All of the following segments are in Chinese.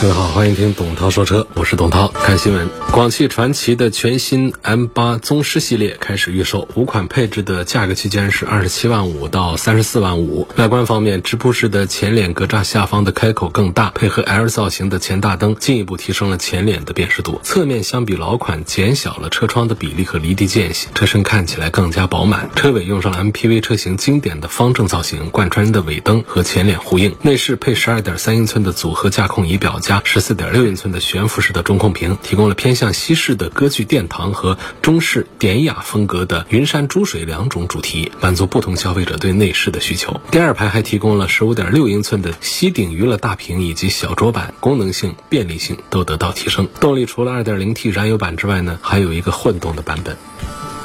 各位好，欢迎听董涛说车，我是董涛。看新闻，广汽传祺的全新 M 八宗师系列开始预售，五款配置的价格区间是二十七万五到三十四万五。外观方面，直瀑式的前脸格栅下方的开口更大，配合 L 造型的前大灯，进一步提升了前脸的辨识度。侧面相比老款减小了车窗的比例和离地间隙，车身看起来更加饱满。车尾用上了 MPV 车型经典的方正造型，贯穿的尾灯和前脸呼应。内饰配十二点三英寸的组合驾控仪表。加十四点六英寸的悬浮式的中控屏，提供了偏向西式的歌剧殿堂和中式典雅风格的云山珠水两种主题，满足不同消费者对内饰的需求。第二排还提供了十五点六英寸的吸顶娱乐大屏以及小桌板，功能性、便利性都得到提升。动力除了二点零 T 燃油版之外呢，还有一个混动的版本。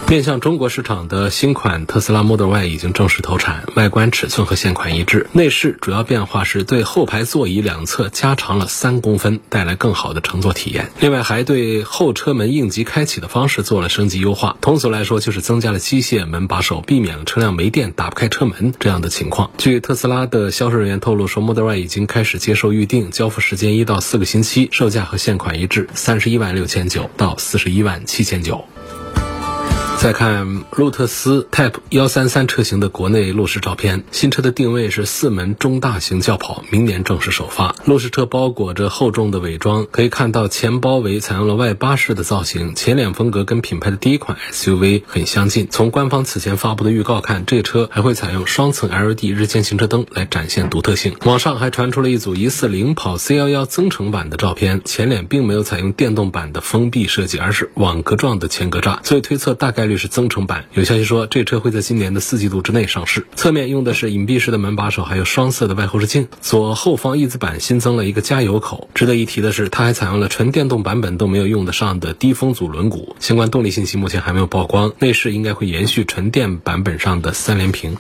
面向中国市场的新款特斯拉 Model Y 已经正式投产，外观尺寸和现款一致。内饰主要变化是对后排座椅两侧加长了三公分，带来更好的乘坐体验。另外，还对后车门应急开启的方式做了升级优化。通俗来说，就是增加了机械门把手，避免了车辆没电打不开车门这样的情况。据特斯拉的销售人员透露说，Model Y 已经开始接受预定，交付时间一到四个星期，售价和现款一致，三十一万六千九到四十一万七千九。再看路特斯 Type 幺三三车型的国内路试照片，新车的定位是四门中大型轿跑，明年正式首发。路试车包裹着厚重的伪装，可以看到前包围采用了外八式的造型，前脸风格跟品牌的第一款 SUV 很相近。从官方此前发布的预告看，这车还会采用双层 LED 日间行车灯来展现独特性。网上还传出了一组疑似领跑 C 幺幺增程版的照片，前脸并没有采用电动版的封闭设计，而是网格状的前格栅，所以推测大概概率。是增程版，有消息说这车会在今年的四季度之内上市。侧面用的是隐蔽式的门把手，还有双色的外后视镜。左后方翼子板新增了一个加油口。值得一提的是，它还采用了纯电动版本都没有用得上的低风阻轮毂。相关动力信息目前还没有曝光。内饰应该会延续纯电版本上的三连屏。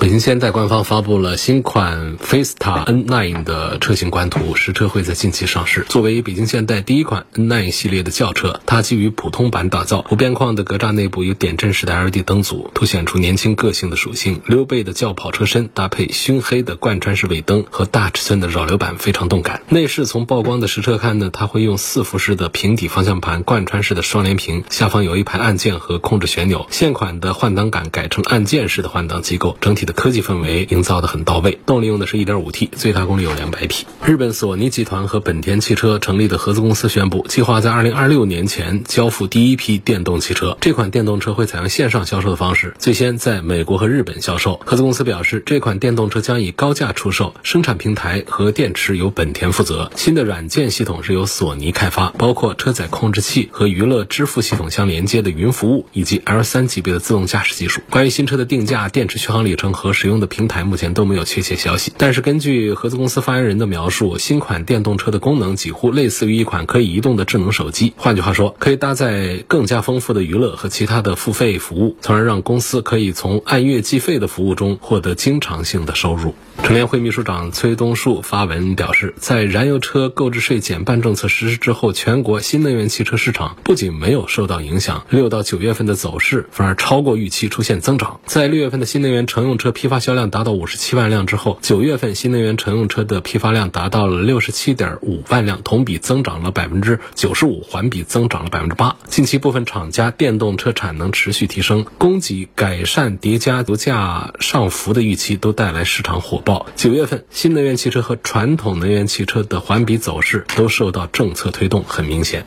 北京现代官方发布了新款 Fiesta N9 的车型官图，实车会在近期上市。作为北京现代第一款 N9 系列的轿车，它基于普通版打造，无边框的格栅内部有点阵式的 LED 灯组，凸显出年轻个性的属性。溜背的轿跑车身搭配熏黑的贯穿式尾灯和大尺寸的扰流板，非常动感。内饰从曝光的实车看呢，它会用四幅式的平底方向盘，贯穿式的双联屏，下方有一排按键和控制旋钮。现款的换挡杆改成按键式的换挡机构，整体。科技氛围营造的很到位，动力用的是 1.5T，最大功率有200匹。日本索尼集团和本田汽车成立的合资公司宣布，计划在2026年前交付第一批电动汽车。这款电动车会采用线上销售的方式，最先在美国和日本销售。合资公司表示，这款电动车将以高价出售，生产平台和电池由本田负责。新的软件系统是由索尼开发，包括车载控制器和娱乐支付系统相连接的云服务，以及 L3 级别的自动驾驶技术。关于新车的定价、电池续航里程。和使用的平台目前都没有确切消息，但是根据合资公司发言人的描述，新款电动车的功能几乎类似于一款可以移动的智能手机。换句话说，可以搭载更加丰富的娱乐和其他的付费服务，从而让公司可以从按月计费的服务中获得经常性的收入。乘联会秘书长崔东树发文表示，在燃油车购置税减半政策实施之后，全国新能源汽车市场不仅没有受到影响，六到九月份的走势反而超过预期，出现增长。在六月份的新能源乘用车批发销量达到五十七万辆之后，九月份新能源乘用车的批发量达到了六十七点五万辆，同比增长了百分之九十五，环比增长了百分之八。近期部分厂家电动车产能持续提升，供给改善叠加油价上浮的预期，都带来市场火爆。九月份，新能源汽车和传统能源汽车的环比走势都受到政策推动，很明显。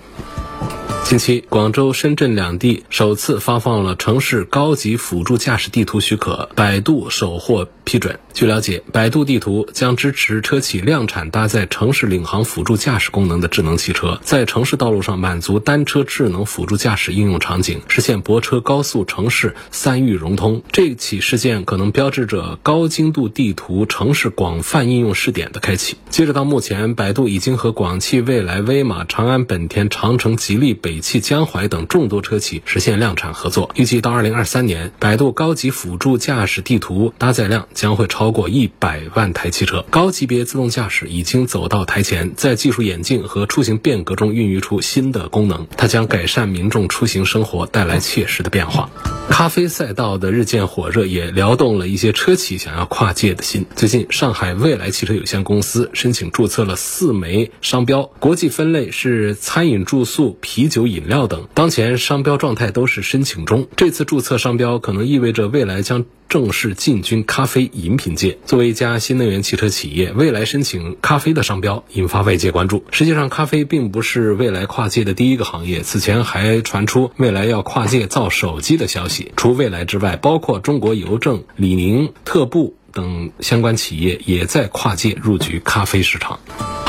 近期，广州、深圳两地首次发放了城市高级辅助驾驶地图许可，百度首获批准。据了解，百度地图将支持车企量产搭载城市领航辅助驾驶功能的智能汽车，在城市道路上满足单车智能辅助驾驶应用场景，实现泊车、高速、城市三域融通。这起事件可能标志着高精度地图城市广泛应用试点的开启。截止到目前，百度已经和广汽、蔚来、威马、长安、本田、长城、吉利、北汽、江淮等众多车企实现量产合作。预计到二零二三年，百度高级辅助驾驶地图搭载量将会超过一百万台汽车。高级别自动驾驶已经走到台前，在技术演进和出行变革中孕育出新的功能，它将改善民众出行生活，带来切实的变化。咖啡赛道的日渐火热，也撩动了一些车企想要跨界的心。最近，上海未来汽车有限公司申请注册了四枚商标，国际分类是餐饮、住宿、啤酒、饮料等。当前商标状态都是申请中。这次注册商标可能意味着未来将正式进军咖啡饮品界。作为一家新能源汽车企业，未来申请咖啡的商标，引发外界关注。实际上，咖啡并不是未来跨界的第一个行业。此前还传出未来要跨界造手机的消息。除未来之外，包括中国邮政、李宁、特步等相关企业也在跨界入局咖啡市场。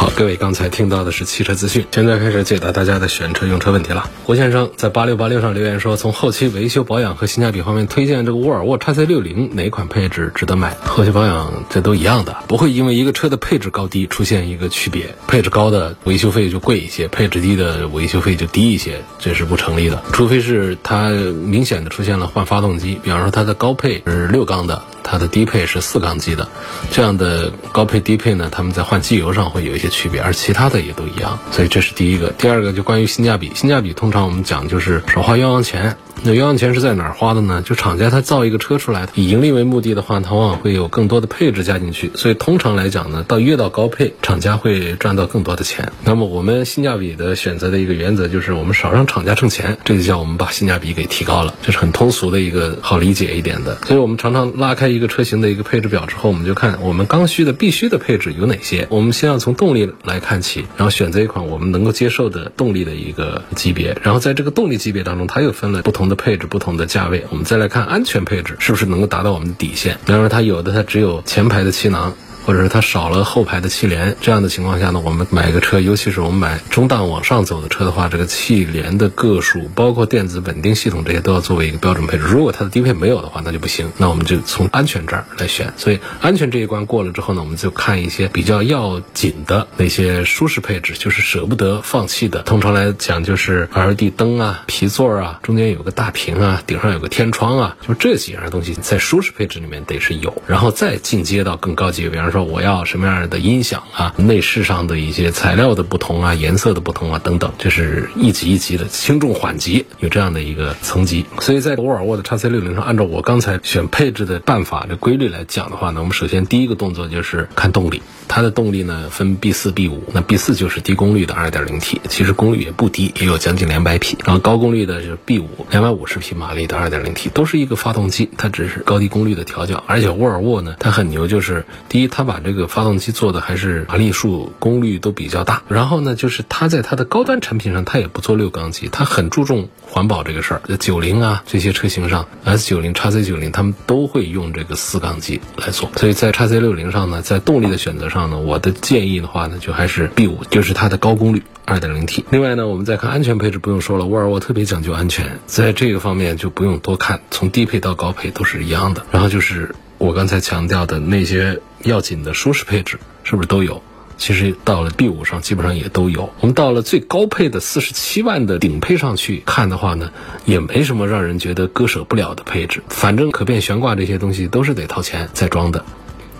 好，各位刚才听到的是汽车资讯，现在开始解答大家的选车用车问题了。胡先生在八六八六上留言说，从后期维修保养和性价比方面推荐这个沃尔沃 x C 六零哪款配置值得买？后期保养这都一样的，不会因为一个车的配置高低出现一个区别。配置高的维修费就贵一些，配置低的维修费就低一些，这是不成立的。除非是它明显的出现了换发动机，比方说它的高配是六缸的。它的低配是四缸机的，这样的高配低配呢，他们在换机油上会有一些区别，而其他的也都一样，所以这是第一个。第二个就关于性价比，性价比通常我们讲就是少花冤枉钱。那冤枉钱是在哪儿花的呢？就厂家他造一个车出来，以盈利为目的的话，他往往会有更多的配置加进去。所以通常来讲呢，到越到高配，厂家会赚到更多的钱。那么我们性价比的选择的一个原则就是，我们少让厂家挣钱，这就叫我们把性价比给提高了。这是很通俗的一个好理解一点的。所以我们常常拉开一个车型的一个配置表之后，我们就看我们刚需的必须的配置有哪些。我们先要从动力来看起，然后选择一款我们能够接受的动力的一个级别。然后在这个动力级别当中，它又分了不同的配置、不同的价位。我们再来看安全配置是不是能够达到我们的底线。比方说，它有的它只有前排的气囊。或者是它少了后排的气帘，这样的情况下呢，我们买个车，尤其是我们买中档往上走的车的话，这个气帘的个数，包括电子稳定系统这些都要作为一个标准配置。如果它的低配没有的话，那就不行。那我们就从安全这儿来选。所以安全这一关过了之后呢，我们就看一些比较要紧的那些舒适配置，就是舍不得放弃的。通常来讲，就是 LED 灯啊、皮座啊、中间有个大屏啊、顶上有个天窗啊，就这几样东西在舒适配置里面得是有，然后再进阶到更高级，比方。说我要什么样的音响啊？内饰上的一些材料的不同啊，颜色的不同啊，等等，这是一级一级的，轻重缓急有这样的一个层级。所以在沃尔沃的 x C 六零上，按照我刚才选配置的办法的规律来讲的话呢，我们首先第一个动作就是看动力。它的动力呢分 B 四 B 五，那 B 四就是低功率的 2.0T，其实功率也不低，也有将近两百匹。然后高功率的就是 B 五，两百五十匹马力的 2.0T，都是一个发动机，它只是高低功率的调教。而且沃尔沃呢，它很牛，就是第一，它把这个发动机做的还是马力数、功率都比较大。然后呢，就是它在它的高端产品上，它也不做六缸机，它很注重环保这个事儿。九零啊这些车型上，S 九零、x C 九零，他们都会用这个四缸机来做。所以在 x C 六零上呢，在动力的选择上呢。我的建议的话呢，就还是 B 五，就是它的高功率 2.0T。另外呢，我们再看安全配置，不用说了，沃尔沃特别讲究安全，在这个方面就不用多看，从低配到高配都是一样的。然后就是我刚才强调的那些要紧的舒适配置，是不是都有？其实到了 B 五上基本上也都有。我们到了最高配的四十七万的顶配上去看的话呢，也没什么让人觉得割舍不了的配置。反正可变悬挂这些东西都是得掏钱再装的。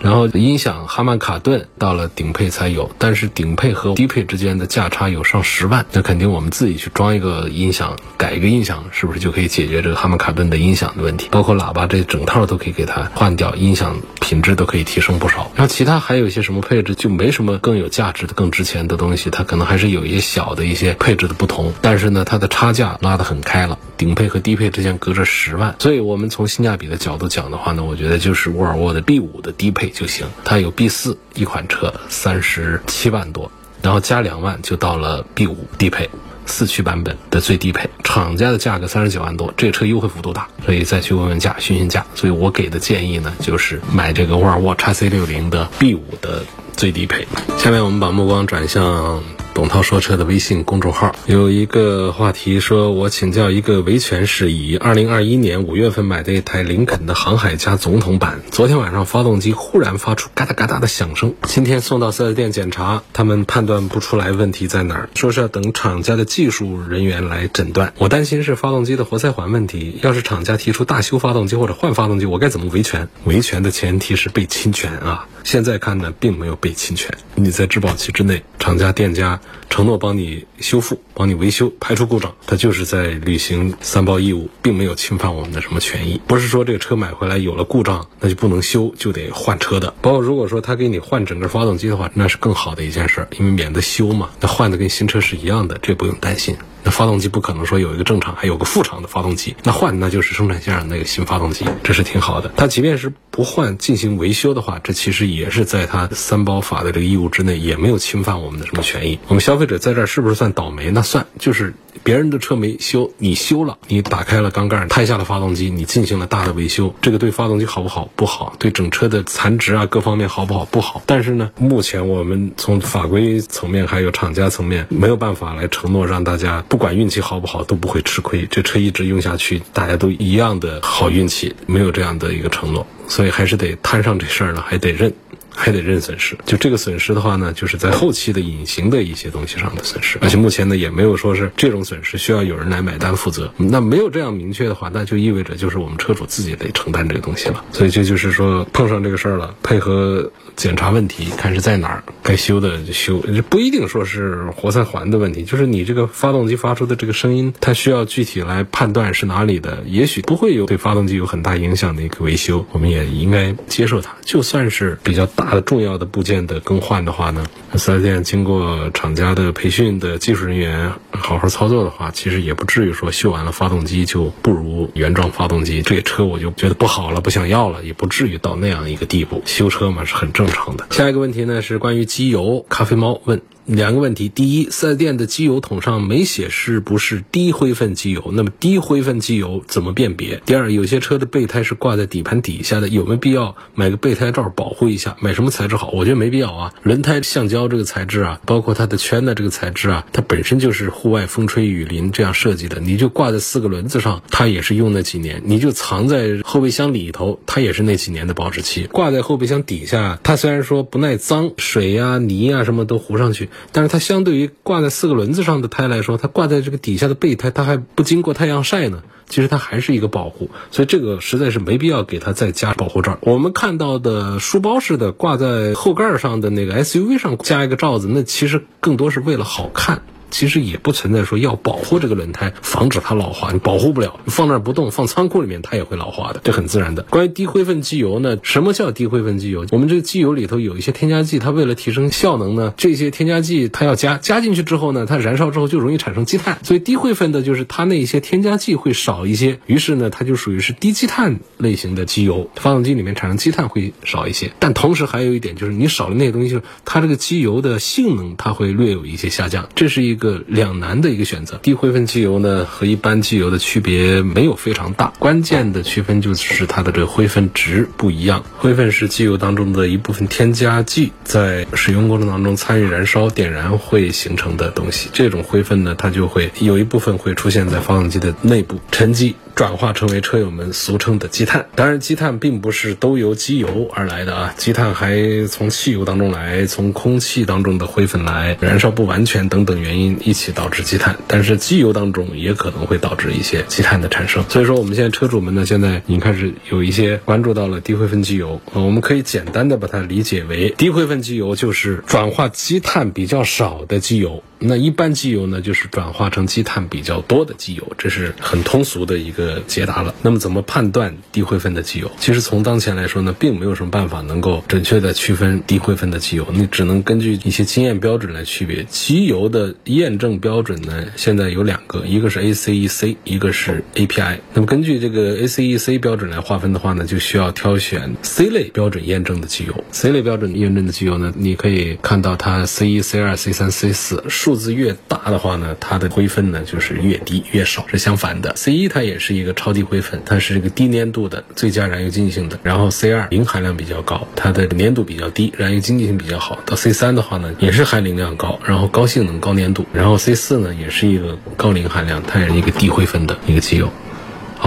然后音响哈曼卡顿到了顶配才有，但是顶配和低配之间的价差有上十万，那肯定我们自己去装一个音响，改一个音响，是不是就可以解决这个哈曼卡顿的音响的问题？包括喇叭这整套都可以给它换掉，音响品质都可以提升不少。然后其他还有一些什么配置就没什么更有价值的、更值钱的东西，它可能还是有一些小的一些配置的不同，但是呢，它的差价拉得很开了，顶配和低配之间隔着十万，所以我们从性价比的角度讲的话呢，我觉得就是沃尔沃的 B 五的低配。就行，它有 B 四一款车三十七万多，然后加两万就到了 B 五低配。四驱版本的最低配，厂家的价格三十九万多，这个车优惠幅度大，所以再去问问价，询询价。所以我给的建议呢，就是买这个沃尔沃 x C 六零的 B 五的最低配。下面我们把目光转向。董涛说车的微信公众号有一个话题说，我请教一个维权事宜。二零二一年五月份买的一台林肯的航海家总统版，昨天晚上发动机忽然发出嘎哒嘎哒的响声。今天送到四 S 店检查，他们判断不出来问题在哪儿，说是要等厂家的技术人员来诊断。我担心是发动机的活塞环问题。要是厂家提出大修发动机或者换发动机，我该怎么维权？维权的前提是被侵权啊。现在看呢，并没有被侵权。你在质保期之内，厂家店家承诺帮你修复、帮你维修、排除故障，他就是在履行三包义务，并没有侵犯我们的什么权益。不是说这个车买回来有了故障，那就不能修，就得换车的。包括如果说他给你换整个发动机的话，那是更好的一件事，因为免得修嘛。那换的跟新车是一样的，这不用担心。那发动机不可能说有一个正厂还有个副厂的发动机，那换那就是生产线上那个新发动机，这是挺好的。它即便是不换进行维修的话，这其实也是在它三包法的这个义务之内，也没有侵犯我们的什么权益。我们消费者在这儿是不是算倒霉？那算，就是别人的车没修，你修了，你打开了缸盖，拆下了发动机，你进行了大的维修，这个对发动机好不好？不好。对整车的残值啊各方面好不好？不好。但是呢，目前我们从法规层面还有厂家层面没有办法来承诺让大家。不管运气好不好，都不会吃亏。这车一直用下去，大家都一样的好运气，没有这样的一个承诺，所以还是得摊上这事儿呢，还得认。还得认损失，就这个损失的话呢，就是在后期的隐形的一些东西上的损失，而且目前呢也没有说是这种损失需要有人来买单负责。那没有这样明确的话，那就意味着就是我们车主自己得承担这个东西了。所以这就是说碰上这个事儿了，配合检查问题，看是在哪儿该修的就修，不一定说是活塞环的问题，就是你这个发动机发出的这个声音，它需要具体来判断是哪里的，也许不会有对发动机有很大影响的一个维修，我们也应该接受它。就算是比较大。大的重要的部件的更换的话呢，四 S 店经过厂家的培训的技术人员好好操作的话，其实也不至于说修完了发动机就不如原装发动机，这车我就觉得不好了，不想要了，也不至于到那样一个地步。修车嘛是很正常的。下一个问题呢是关于机油，咖啡猫问。两个问题：第一，四 S 店的机油桶上没写是不是低灰分机油，那么低灰分机油怎么辨别？第二，有些车的备胎是挂在底盘底下的，有没有必要买个备胎罩保护一下？买什么材质好？我觉得没必要啊。轮胎橡胶这个材质啊，包括它的圈的这个材质啊，它本身就是户外风吹雨淋这样设计的，你就挂在四个轮子上，它也是用那几年；你就藏在后备箱里头，它也是那几年的保质期。挂在后备箱底下，它虽然说不耐脏，水呀、泥呀什么都糊上去。但是它相对于挂在四个轮子上的胎来说，它挂在这个底下的备胎，它还不经过太阳晒呢。其实它还是一个保护，所以这个实在是没必要给它再加保护罩。我们看到的书包式的挂在后盖上的那个 SUV 上加一个罩子，那其实更多是为了好看。其实也不存在说要保护这个轮胎，防止它老化，你保护不了，放那儿不动，放仓库里面它也会老化的，这很自然的。关于低灰分机油呢，什么叫低灰分机油？我们这个机油里头有一些添加剂，它为了提升效能呢，这些添加剂它要加，加进去之后呢，它燃烧之后就容易产生积碳，所以低灰分的就是它那一些添加剂会少一些，于是呢，它就属于是低积碳类型的机油，发动机里面产生积碳会少一些。但同时还有一点就是你少了那些东西，它这个机油的性能它会略有一些下降，这是一个个。两难的一个选择，低灰分机油呢和一般机油的区别没有非常大，关键的区分就是它的这个灰分值不一样。灰分是机油当中的一部分添加剂，在使用过程当中参与燃烧点燃会形成的东西。这种灰分呢，它就会有一部分会出现在发动机的内部沉积。转化成为车友们俗称的积碳，当然积碳并不是都由机油而来的啊，积碳还从汽油当中来，从空气当中的灰粉来，燃烧不完全等等原因一起导致积碳。但是机油当中也可能会导致一些积碳的产生，所以说我们现在车主们呢，现在已经开始有一些关注到了低灰分机油，我们可以简单的把它理解为低灰分机油就是转化积碳比较少的机油。那一般机油呢，就是转化成积碳比较多的机油，这是很通俗的一个解答了。那么怎么判断低灰分的机油？其实从当前来说呢，并没有什么办法能够准确的区分低灰分的机油，你只能根据一些经验标准来区别。机油的验证标准呢，现在有两个，一个是 ACEC，一个是 API。那么根据这个 ACEC 标准来划分的话呢，就需要挑选 C 类标准验证的机油。C 类标准验证的机油呢，你可以看到它 C 一、C 二、C 三、C 四数。数字越大的话呢，它的灰分呢就是越低越少，是相反的。C 一它也是一个超低灰分，它是一个低粘度的最佳燃油经济性的。然后 C 二磷含量比较高，它的粘度比较低，燃油经济性比较好。到 C 三的话呢，也是含磷量高，然后高性能高粘度。然后 C 四呢也是一个高磷含量，它也是一个低灰分的一个机油。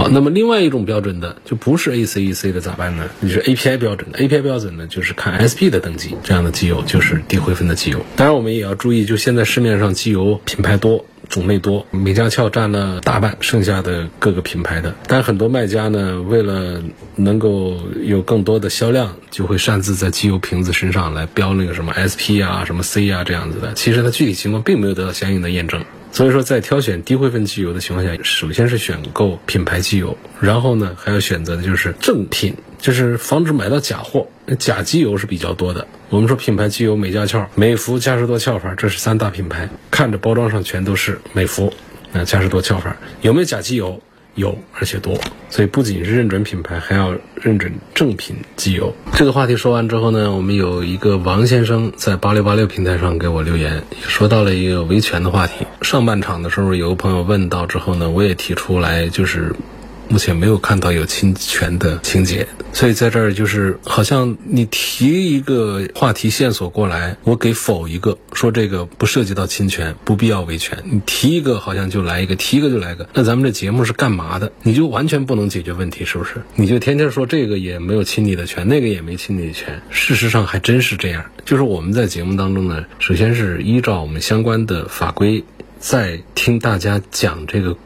那么另外一种标准的就不是 ACEC 的咋办呢？你是 API 标准的。API 标准呢，就是看 SP 的等级，这样的机油就是低灰分的机油。当然，我们也要注意，就现在市面上机油品牌多。种类多，美加壳占了大半，剩下的各个品牌的。但很多卖家呢，为了能够有更多的销量，就会擅自在机油瓶子身上来标那个什么 SP 啊、什么 C 啊这样子的。其实它具体情况并没有得到相应的验证。所以说，在挑选低灰分机油的情况下，首先是选购品牌机油，然后呢，还要选择的就是正品，就是防止买到假货。假机油是比较多的。我们说品牌机油，美加壳、美孚、嘉实多壳牌，这是三大品牌，看着包装上全都是美孚、那嘉实多壳牌，有没有假机油？有，而且多。所以不仅是认准品牌，还要认准正品机油。这个话题说完之后呢，我们有一个王先生在八六八六平台上给我留言，也说到了一个维权的话题。上半场的时候，有个朋友问到之后呢，我也提出来，就是。目前没有看到有侵权的情节，所以在这儿就是好像你提一个话题线索过来，我给否一个，说这个不涉及到侵权，不必要维权。你提一个好像就来一个，提一个就来个，那咱们这节目是干嘛的？你就完全不能解决问题，是不是？你就天天说这个也没有侵你的权，那个也没侵你的权。事实上还真是这样，就是我们在节目当中呢，首先是依照我们相关的法规，在听大家讲这个。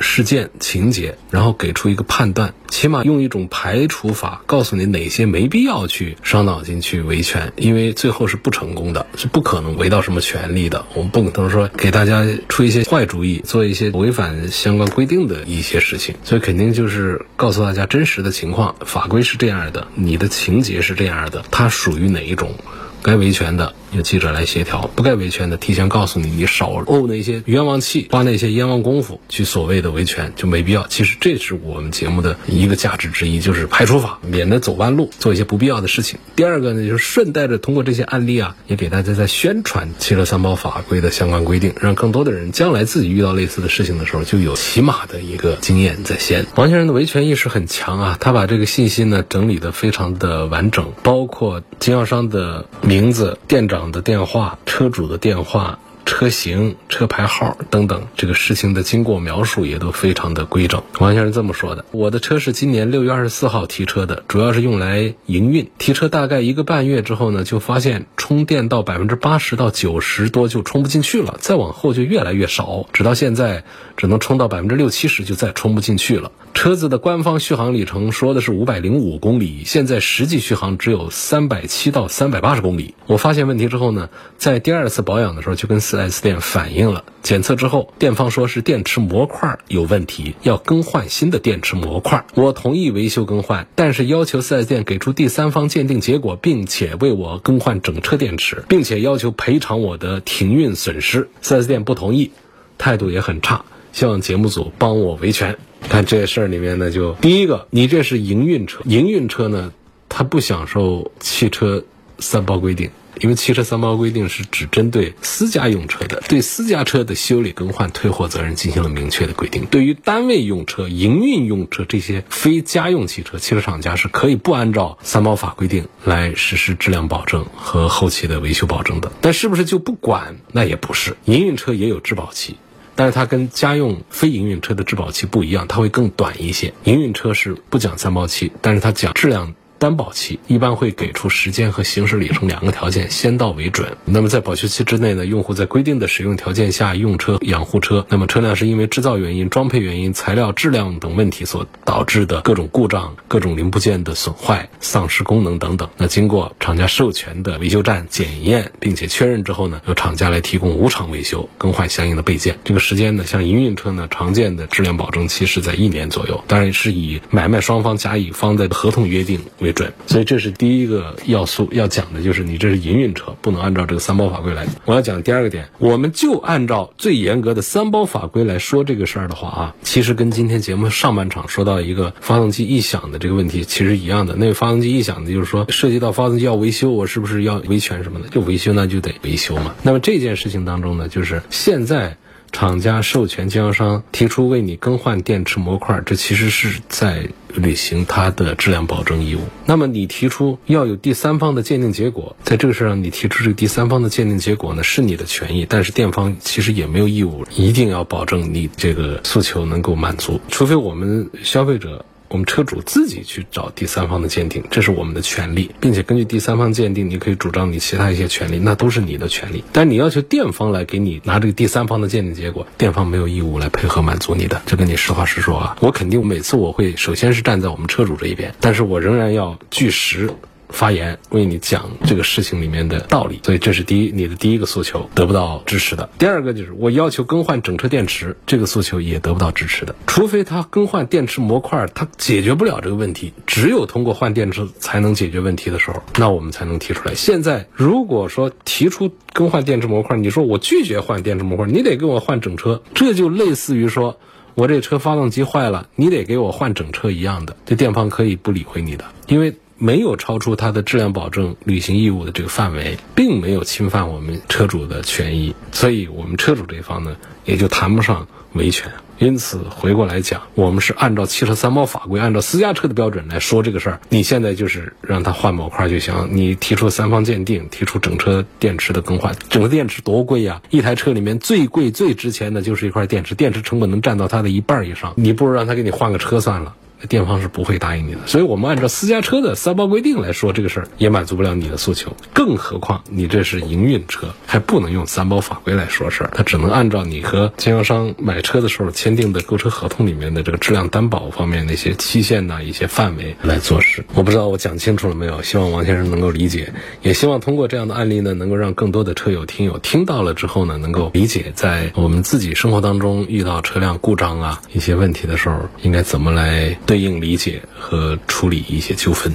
事件情节，然后给出一个判断，起码用一种排除法告诉你哪些没必要去伤脑筋去维权，因为最后是不成功的，是不可能维到什么权利的。我们不可能说给大家出一些坏主意，做一些违反相关规定的一些事情，所以肯定就是告诉大家真实的情况，法规是这样的，你的情节是这样的，它属于哪一种，该维权的。有记者来协调，不该维权的提前告诉你，你少怄那些冤枉气，花那些冤枉功夫去所谓的维权就没必要。其实这是我们节目的一个价值之一，就是排除法，免得走弯路，做一些不必要的事情。第二个呢，就是顺带着通过这些案例啊，也给大家在宣传汽车三包法规的相关规定，让更多的人将来自己遇到类似的事情的时候，就有起码的一个经验在先。王先生的维权意识很强啊，他把这个信息呢整理的非常的完整，包括经销商的名字、店长。的电话、车主的电话、车型、车牌号等等，这个事情的经过描述也都非常的规整。王先生这么说的：“我的车是今年六月二十四号提车的，主要是用来营运。提车大概一个半月之后呢，就发现充电到百分之八十到九十多就充不进去了，再往后就越来越少，直到现在只能充到百分之六七十就再充不进去了。”车子的官方续航里程说的是五百零五公里，现在实际续航只有三百七到三百八十公里。我发现问题之后呢，在第二次保养的时候就跟 4S 店反映了，检测之后店方说是电池模块有问题，要更换新的电池模块。我同意维修更换，但是要求 4S 店给出第三方鉴定结果，并且为我更换整车电池，并且要求赔偿我的停运损失。4S 店不同意，态度也很差，希望节目组帮我维权。看这事儿里面呢，就第一个，你这是营运车，营运车呢，它不享受汽车三包规定，因为汽车三包规定是只针对私家用车的，对私家车的修理更换、退货责任进行了明确的规定。对于单位用车、营运用车这些非家用汽车，汽车厂家是可以不按照三包法规定来实施质量保证和后期的维修保证的。但是不是就不管？那也不是，营运车也有质保期。但是它跟家用非营运车的质保期不一样，它会更短一些。营运车是不讲三包期，但是它讲质量。担保期一般会给出时间和行驶里程两个条件，先到为准。那么在保修期之内呢，用户在规定的使用条件下用车养护车，那么车辆是因为制造原因、装配原因、材料质量等问题所导致的各种故障、各种零部件的损坏、丧失功能等等，那经过厂家授权的维修站检验并且确认之后呢，由厂家来提供无偿维修、更换相应的备件。这个时间呢，像营运车呢，常见的质量保证期是在一年左右，当然是以买卖双方甲乙方的合同约定为。准。所以这是第一个要素要讲的，就是你这是营运车，不能按照这个三包法规来。我要讲第二个点，我们就按照最严格的三包法规来说这个事儿的话啊，其实跟今天节目上半场说到一个发动机异响的这个问题其实一样的。那个发动机异响的就是说涉及到发动机要维修，我是不是要维权什么的？就维修那就得维修嘛。那么这件事情当中呢，就是现在。厂家授权经销商提出为你更换电池模块，这其实是在履行它的质量保证义务。那么你提出要有第三方的鉴定结果，在这个事上你提出这个第三方的鉴定结果呢，是你的权益，但是店方其实也没有义务一定要保证你这个诉求能够满足，除非我们消费者。我们车主自己去找第三方的鉴定，这是我们的权利，并且根据第三方鉴定，你可以主张你其他一些权利，那都是你的权利。但你要求店方来给你拿这个第三方的鉴定结果，店方没有义务来配合满足你的。这跟你实话实说啊，我肯定每次我会首先是站在我们车主这一边，但是我仍然要据实。发言为你讲这个事情里面的道理，所以这是第一，你的第一个诉求得不到支持的。第二个就是我要求更换整车电池，这个诉求也得不到支持的。除非他更换电池模块，他解决不了这个问题，只有通过换电池才能解决问题的时候，那我们才能提出来。现在如果说提出更换电池模块，你说我拒绝换电池模块，你得给我换整车，这就类似于说我这车发动机坏了，你得给我换整车一样的，这电方可以不理会你的，因为。没有超出它的质量保证履行义务的这个范围，并没有侵犯我们车主的权益，所以我们车主这一方呢，也就谈不上维权。因此，回过来讲，我们是按照汽车三包法规，按照私家车的标准来说这个事儿。你现在就是让他换模块就行，你提出三方鉴定，提出整车电池的更换，整个电池多贵呀！一台车里面最贵、最值钱的就是一块电池，电池成本能占到它的一半以上，你不如让他给你换个车算了。店方是不会答应你的，所以我们按照私家车的三包规定来说，这个事儿也满足不了你的诉求。更何况你这是营运车，还不能用三包法规来说事儿，它只能按照你和经销商买车的时候签订的购车合同里面的这个质量担保方面那些期限呐、一些范围来做事。我不知道我讲清楚了没有？希望王先生能够理解，也希望通过这样的案例呢，能够让更多的车友听友听到了之后呢，能够理解在我们自己生活当中遇到车辆故障啊一些问题的时候，应该怎么来对。对应理解和处理一些纠纷。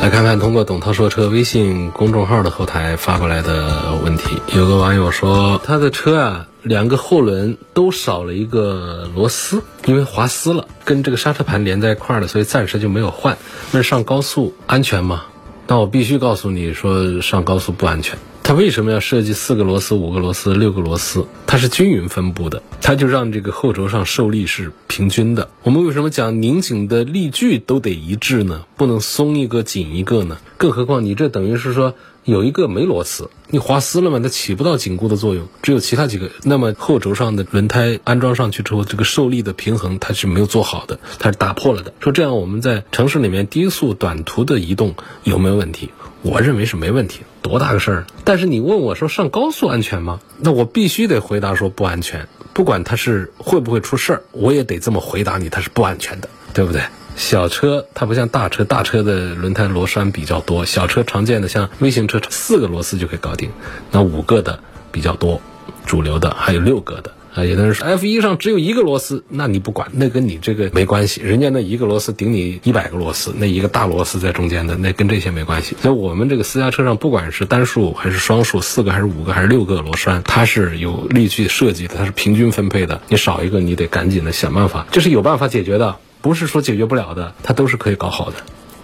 来看看通过董涛说车微信公众号的后台发过来的问题，有个网友说他的车啊，两个后轮都少了一个螺丝，因为滑丝了，跟这个刹车盘连在一块儿了，所以暂时就没有换。那上高速安全吗？那我必须告诉你说，上高速不安全。它为什么要设计四个螺丝、五个螺丝、六个螺丝？它是均匀分布的，它就让这个后轴上受力是平均的。我们为什么讲拧紧的力矩都得一致呢？不能松一个紧一个呢？更何况你这等于是说有一个没螺丝，你滑丝了嘛？它起不到紧固的作用，只有其他几个。那么后轴上的轮胎安装上去之后，这个受力的平衡它是没有做好的，它是打破了的。说这样我们在城市里面低速短途的移动有没有问题？我认为是没问题。多大个事儿？但是你问我说上高速安全吗？那我必须得回答说不安全。不管它是会不会出事儿，我也得这么回答你，它是不安全的，对不对？小车它不像大车，大车的轮胎螺栓比较多，小车常见的像微型车四个螺丝就可以搞定，那五个的比较多，主流的还有六个的。啊，有的人说 F 一上只有一个螺丝，那你不管，那跟你这个没关系。人家那一个螺丝顶你一百个螺丝，那一个大螺丝在中间的，那跟这些没关系。所以我们这个私家车上，不管是单数还是双数，四个还是五个还是六个螺栓，它是有力矩设计的，它是平均分配的。你少一个，你得赶紧的想办法，这是有办法解决的，不是说解决不了的，它都是可以搞好的，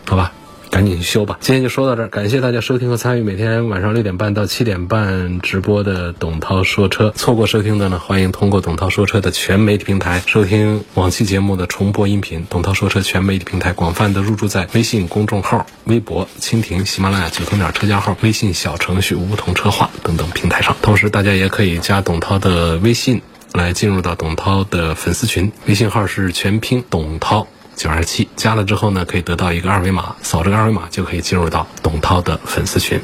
好吧？赶紧去修吧！今天就说到这儿，感谢大家收听和参与每天晚上六点半到七点半直播的董涛说车。错过收听的呢，欢迎通过董涛说车的全媒体平台收听往期节目的重播音频。董涛说车全媒体平台广泛的入驻在微信公众号、微博、蜻蜓、喜马拉雅、九头鸟车家号、微信小程序梧桐车话等等平台上。同时，大家也可以加董涛的微信来进入到董涛的粉丝群，微信号是全拼董涛。九二七加了之后呢，可以得到一个二维码，扫这个二维码就可以进入到董涛的粉丝群。